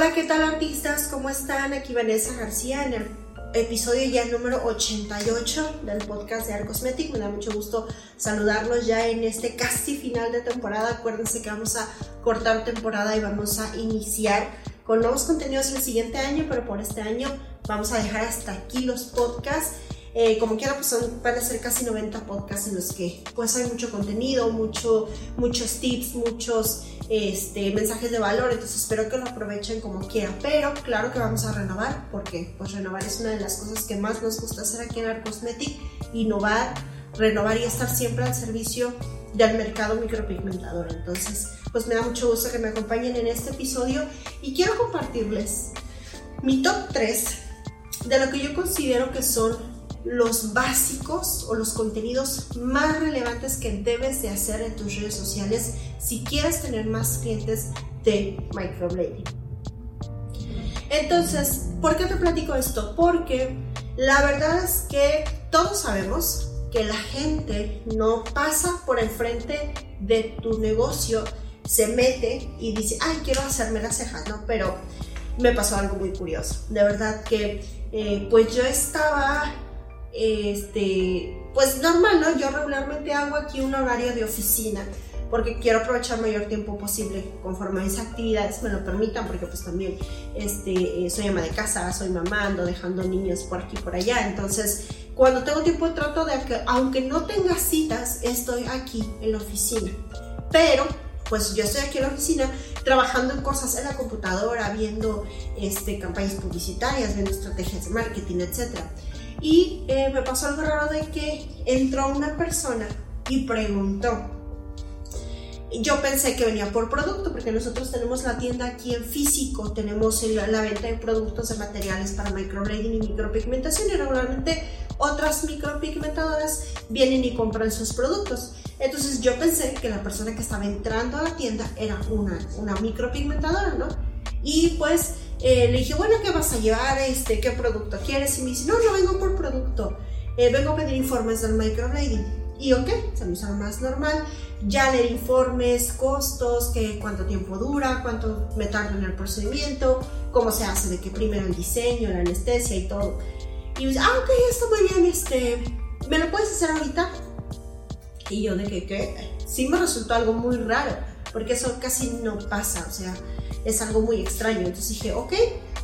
Hola, ¿qué tal artistas? ¿Cómo están? Aquí Vanessa García en el episodio ya número 88 del podcast de Arcosmetic. Me da mucho gusto saludarlos ya en este casi final de temporada. Acuérdense que vamos a cortar temporada y vamos a iniciar con nuevos contenidos el siguiente año, pero por este año vamos a dejar hasta aquí los podcasts. Eh, como quiera, pues son, van a ser casi 90 podcasts en los que pues hay mucho contenido, mucho, muchos tips, muchos este, mensajes de valor, entonces espero que lo aprovechen como quieran, pero claro que vamos a renovar, porque pues renovar es una de las cosas que más nos gusta hacer aquí en Art Cosmetic, innovar, renovar y estar siempre al servicio del mercado micropigmentador, entonces pues me da mucho gusto que me acompañen en este episodio y quiero compartirles mi top 3 de lo que yo considero que son los básicos o los contenidos más relevantes que debes de hacer en tus redes sociales si quieres tener más clientes de microblading. Entonces, ¿por qué te platico esto? Porque la verdad es que todos sabemos que la gente no pasa por el frente de tu negocio, se mete y dice, ay, quiero hacerme las cejas, ¿no? Pero me pasó algo muy curioso. De verdad que, eh, pues yo estaba este, pues normal, ¿no? Yo regularmente hago aquí un horario de oficina porque quiero aprovechar mayor tiempo posible conforme a mis actividades me lo permitan, porque pues también este, soy ama de casa, soy mamá, ando dejando niños por aquí y por allá, entonces cuando tengo tiempo trato de que, aunque no tenga citas, estoy aquí en la oficina, pero pues yo estoy aquí en la oficina trabajando en cosas en la computadora, viendo este, campañas publicitarias, viendo estrategias de marketing, etcétera. Y eh, me pasó algo raro de que entró una persona y preguntó. Yo pensé que venía por producto, porque nosotros tenemos la tienda aquí en físico, tenemos la venta de productos de materiales para microblading y micropigmentación y regularmente otras micropigmentadoras vienen y compran sus productos. Entonces yo pensé que la persona que estaba entrando a la tienda era una, una micropigmentadora, ¿no? Y pues eh, le dije, bueno, ¿qué vas a llevar? Este, ¿Qué producto quieres? Y me dice, no, no vengo por producto, eh, vengo a pedir informes del microblading. Y ok, se me hizo lo más normal. Ya leer informes, costos, que, cuánto tiempo dura, cuánto me tarda en el procedimiento, cómo se hace, de que primero el diseño, la anestesia y todo. Y me dice, ah, ok, está muy bien, este, ¿me lo puedes hacer ahorita? Y yo de que, ¿qué? Sí me resultó algo muy raro, porque eso casi no pasa, o sea, es algo muy extraño. Entonces dije, ok,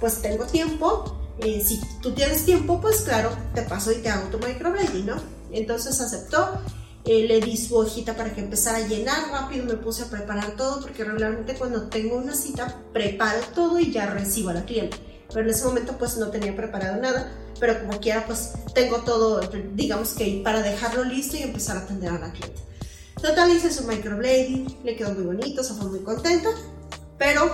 pues tengo tiempo. Eh, si tú tienes tiempo, pues claro, te paso y te hago tu microblading, ¿no? Entonces aceptó. Eh, le di su hojita para que empezara a llenar rápido, me puse a preparar todo porque regularmente cuando tengo una cita preparo todo y ya recibo a la cliente. Pero en ese momento pues no tenía preparado nada, pero como quiera pues tengo todo, digamos que para dejarlo listo y empezar a atender a la cliente. Total hice su microblading, le quedó muy bonito, se fue muy contenta pero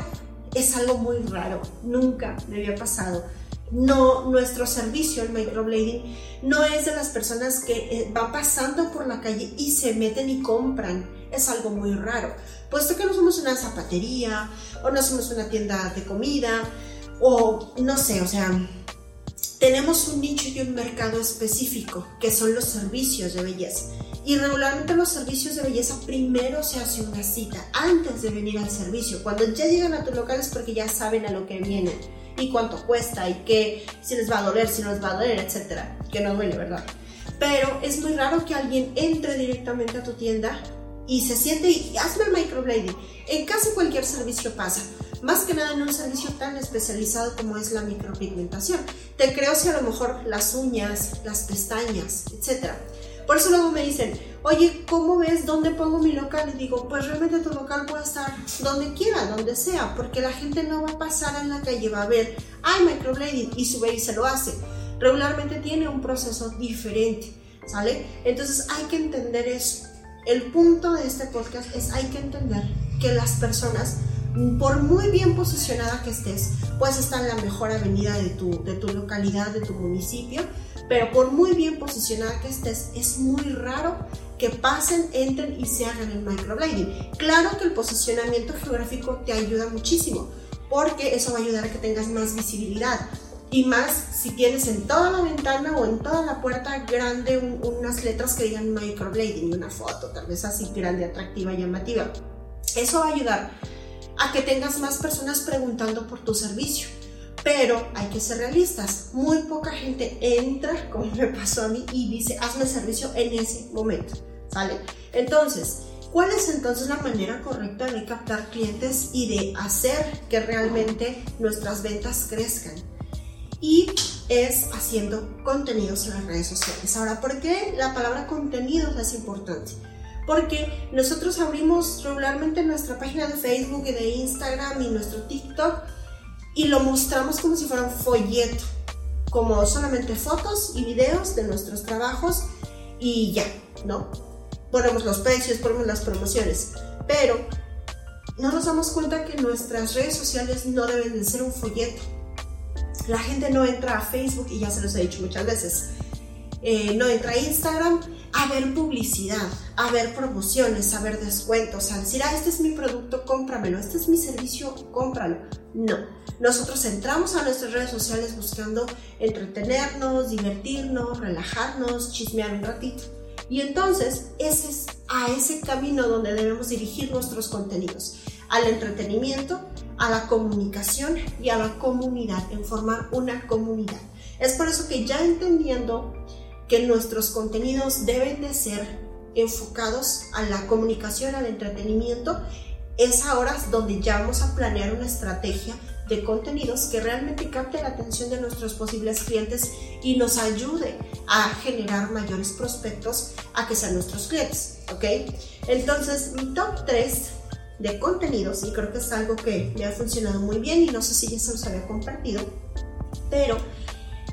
es algo muy raro, nunca me había pasado. No, nuestro servicio, el microblading, no es de las personas que eh, van pasando por la calle y se meten y compran. Es algo muy raro, puesto que no somos una zapatería o no somos una tienda de comida o no sé, o sea, tenemos un nicho y un mercado específico que son los servicios de belleza. Y regularmente los servicios de belleza primero se hace una cita antes de venir al servicio. Cuando ya llegan a tu local es porque ya saben a lo que vienen y cuánto cuesta y qué, si les va a doler, si no les va a doler, etcétera. Que no duele, ¿verdad? Pero es muy raro que alguien entre directamente a tu tienda y se siente y hazme el microblading. En casi cualquier servicio pasa. Más que nada en un servicio tan especializado como es la micropigmentación. Te creo si a lo mejor las uñas, las pestañas, etcétera por eso luego me dicen, oye, ¿cómo ves dónde pongo mi local? Y digo, pues realmente tu local puede estar donde quiera, donde sea, porque la gente no va a pasar en la calle, va a ver, ay, microblading, y sube y se lo hace. Regularmente tiene un proceso diferente, ¿sale? Entonces hay que entender eso. El punto de este podcast es hay que entender que las personas, por muy bien posicionada que estés, puedes estar en la mejor avenida de tu, de tu localidad, de tu municipio, pero por muy bien posicionada que estés, es muy raro que pasen, entren y se hagan el microblading. Claro que el posicionamiento geográfico te ayuda muchísimo, porque eso va a ayudar a que tengas más visibilidad. Y más si tienes en toda la ventana o en toda la puerta grande unas letras que digan microblading y una foto, tal vez así grande, atractiva, llamativa. Eso va a ayudar a que tengas más personas preguntando por tu servicio. Pero hay que ser realistas. Muy poca gente entra, como me pasó a mí, y dice, hazme servicio en ese momento. ¿Sale? Entonces, ¿cuál es entonces la manera correcta de captar clientes y de hacer que realmente nuestras ventas crezcan? y es haciendo contenidos en las redes sociales. Ahora, ¿por qué la palabra contenidos es importante? Porque nosotros abrimos regularmente nuestra página de Facebook y de Instagram y nuestro TikTok y lo mostramos como si fuera un folleto, como solamente fotos y videos de nuestros trabajos y ya, ¿no? Ponemos los precios, ponemos las promociones, pero no nos damos cuenta que nuestras redes sociales no deben de ser un folleto la gente no entra a Facebook, y ya se los he dicho muchas veces, eh, no entra a Instagram a ver publicidad, a ver promociones, a ver descuentos, a decir, ah, este es mi producto, cómpramelo, este es mi servicio, cómpralo. No, nosotros entramos a nuestras redes sociales buscando entretenernos, divertirnos, relajarnos, chismear un ratito. Y entonces, ese es a ese camino donde debemos dirigir nuestros contenidos, al entretenimiento a la comunicación y a la comunidad, en formar una comunidad. Es por eso que ya entendiendo que nuestros contenidos deben de ser enfocados a la comunicación, al entretenimiento, es ahora donde ya vamos a planear una estrategia de contenidos que realmente capte la atención de nuestros posibles clientes y nos ayude a generar mayores prospectos a que sean nuestros clientes, ¿ok? Entonces, mi top 3 de contenidos y creo que es algo que me ha funcionado muy bien y no sé si ya se los había compartido, pero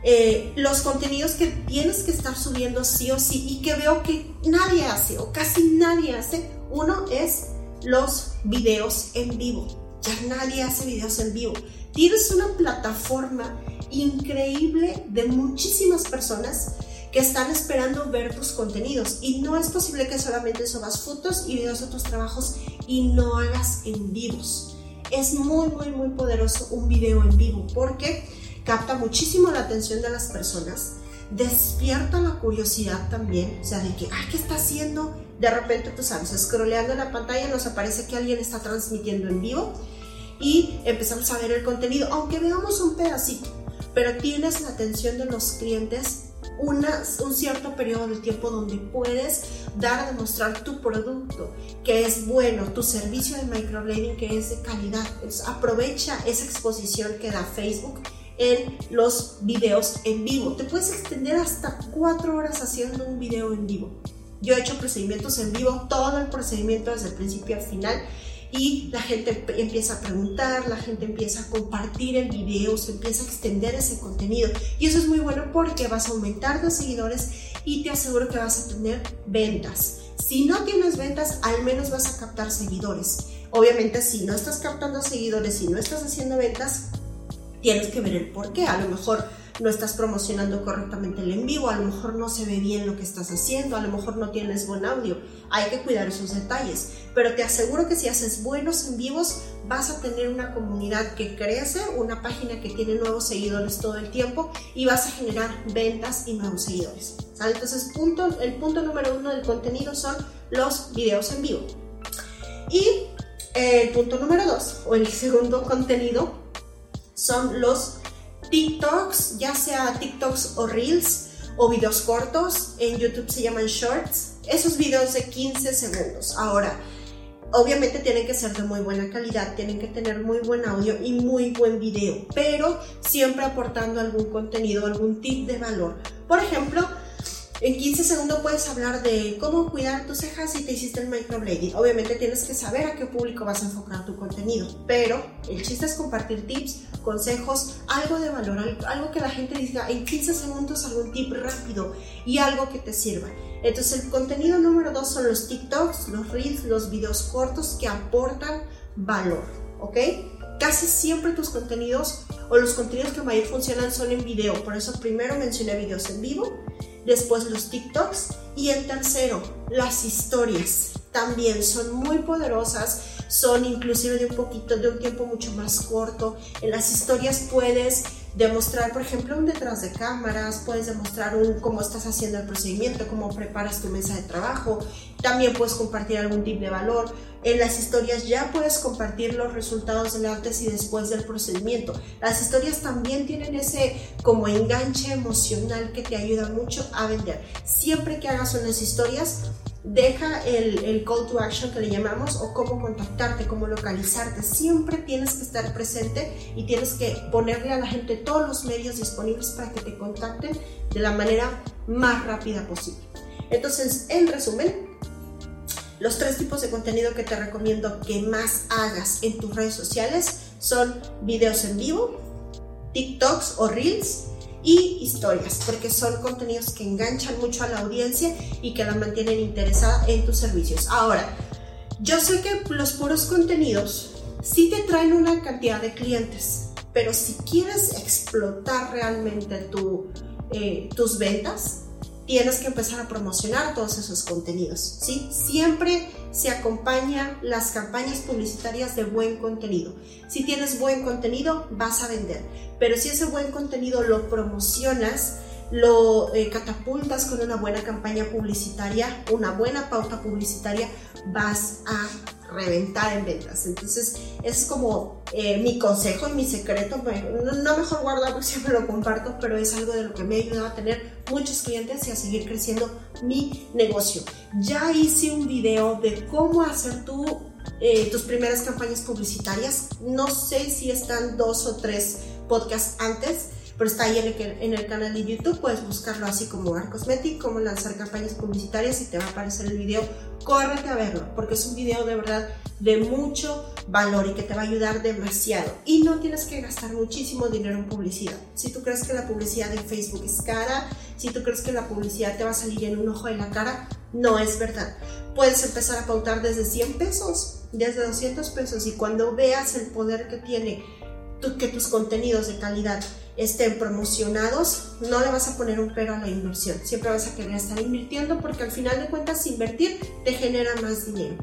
eh, los contenidos que tienes que estar subiendo sí o sí y que veo que nadie hace o casi nadie hace, uno es los videos en vivo. Ya nadie hace videos en vivo. Tienes una plataforma increíble de muchísimas personas que están esperando ver tus contenidos y no es posible que solamente subas fotos y videos de tus trabajos y no hagas en vivos. Es muy, muy, muy poderoso un video en vivo porque capta muchísimo la atención de las personas, despierta la curiosidad también, o sea, de que, ay, ¿qué está haciendo? De repente, tú sabes, scrolleando la pantalla nos aparece que alguien está transmitiendo en vivo y empezamos a ver el contenido, aunque veamos un pedacito, pero tienes la atención de los clientes un cierto periodo de tiempo donde puedes dar a demostrar tu producto que es bueno, tu servicio de microblading que es de calidad. aprovecha esa exposición que da Facebook en los videos en vivo. Te puedes extender hasta cuatro horas haciendo un video en vivo. Yo he hecho procedimientos en vivo, todo el procedimiento desde el principio al final y la gente empieza a preguntar, la gente empieza a compartir el video, se empieza a extender ese contenido. Y eso es muy bueno porque vas a aumentar tus seguidores y te aseguro que vas a tener ventas. Si no tienes ventas, al menos vas a captar seguidores. Obviamente, si no estás captando seguidores y no estás haciendo ventas, tienes que ver el por qué. A lo mejor no estás promocionando correctamente el en vivo, a lo mejor no se ve bien lo que estás haciendo, a lo mejor no tienes buen audio. Hay que cuidar esos detalles. Pero te aseguro que si haces buenos en vivos, vas a tener una comunidad que crece, una página que tiene nuevos seguidores todo el tiempo y vas a generar ventas y nuevos seguidores. Entonces, el punto número uno del contenido son los videos en vivo. Y el punto número dos, o el segundo contenido, son los TikToks, ya sea TikToks o Reels o videos cortos, en YouTube se llaman Shorts, esos videos de 15 segundos. Ahora, obviamente tienen que ser de muy buena calidad, tienen que tener muy buen audio y muy buen video, pero siempre aportando algún contenido, algún tip de valor. Por ejemplo, En 15 segundos puedes hablar de cómo cuidar tus cejas si te hiciste el microblading. Obviamente tienes que saber a qué público vas a enfocar tu contenido, pero el chiste es compartir tips, consejos, algo de valor, algo que la gente diga en 15 segundos algún tip rápido y algo que te sirva. Entonces el contenido número 2 son los TikToks, los Reels, los videos cortos que aportan valor, ¿ok? Casi siempre tus contenidos o los contenidos que mayor funcionan son en video, por eso primero mencioné videos en vivo después los TikToks y el tercero, las historias. También son muy poderosas, son inclusive de un poquito, de un tiempo mucho más corto. En las historias puedes demostrar, por ejemplo, un detrás de cámaras, puedes demostrar un cómo estás haciendo el procedimiento, cómo preparas tu mesa de trabajo, también puedes compartir algún tip de valor. En las historias ya puedes compartir los resultados del antes y después del procedimiento. Las historias también tienen ese como enganche emocional que te ayuda mucho a vender. Siempre que hagas unas historias, deja el, el, call to action que le llamamos o cómo contactarte, cómo localizarte. Siempre tienes que estar presente y tienes que ponerle a la gente todos los medios disponibles para que te contacten de la manera más rápida posible. Entonces, en resumen, los tres tipos de contenido que te recomiendo que más hagas en tus redes sociales son videos en vivo, TikToks o Reels y historias, porque son contenidos que enganchan mucho a la audiencia y que la mantienen interesada en tus servicios. Ahora, yo sé que los puros contenidos sí te traen una cantidad de clientes, pero si quieres explotar realmente eh, tus ventas, tienes que empezar a promocionar todos esos contenidos, ¿sí? Siempre se acompaña las campañas publicitarias de buen contenido. Si tienes buen contenido, vas a vender, pero si ese buen contenido lo promocionas, lo eh, catapultas con una buena campaña publicitaria, una buena pauta publicitaria, vas a reventar en ventas. Entonces, es como eh, mi consejo y mi secreto. No, mejor guardar porque siempre lo comparto, pero es algo de lo que me ha ayudado a tener muchos clientes y a seguir creciendo mi negocio. Ya hice un video de cómo hacer eh, tus primeras campañas publicitarias. No sé si están dos o tres podcasts antes pero está ahí en el, canal de YouTube, puedes buscarlo así como Art Cosmetic, cómo lanzar campañas publicitarias y te va a aparecer el video, córrete a verlo, porque es un video de verdad de mucho valor y que te va a ayudar demasiado. Y no tienes que gastar muchísimo dinero en publicidad. Si tú crees que la publicidad en Facebook es cara, si tú crees que la publicidad te va a salir en un ojo de la cara, no es verdad. Puedes empezar a pautar desde 100 pesos, desde 200 pesos y cuando veas el poder que tiene que tus contenidos de calidad estén promocionados, no le vas a poner un pero a la inversión. Siempre vas a querer estar invirtiendo porque al final de cuentas invertir te genera más dinero.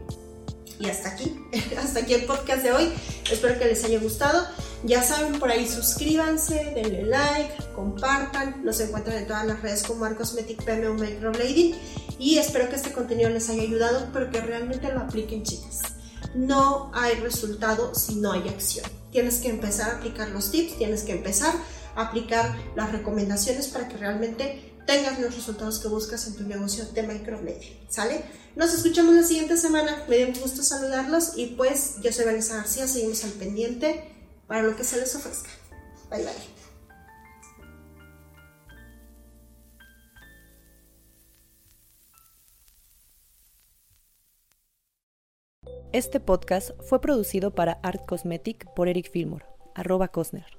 Y hasta aquí, hasta aquí el podcast de hoy. Espero que les haya gustado. Ya saben, por ahí suscríbanse, denle like, compartan. Nos encuentran en todas las redes como Arcosmetic PM o Microblading. Y espero que este contenido les haya ayudado, pero que realmente lo apliquen, chicas. No hay resultado si no hay acción. Tienes que empezar a aplicar los tips, tienes que empezar aplicar las recomendaciones para que realmente tengas los resultados que buscas en tu negocio de microblading. ¿Sale? Nos escuchamos la siguiente semana. Me dio un gusto saludarlos y pues yo soy Vanessa García. Seguimos al pendiente para lo que se les ofrezca. Bye bye. Este podcast fue producido para Art Cosmetic por Eric Fillmore, arroba Cosner.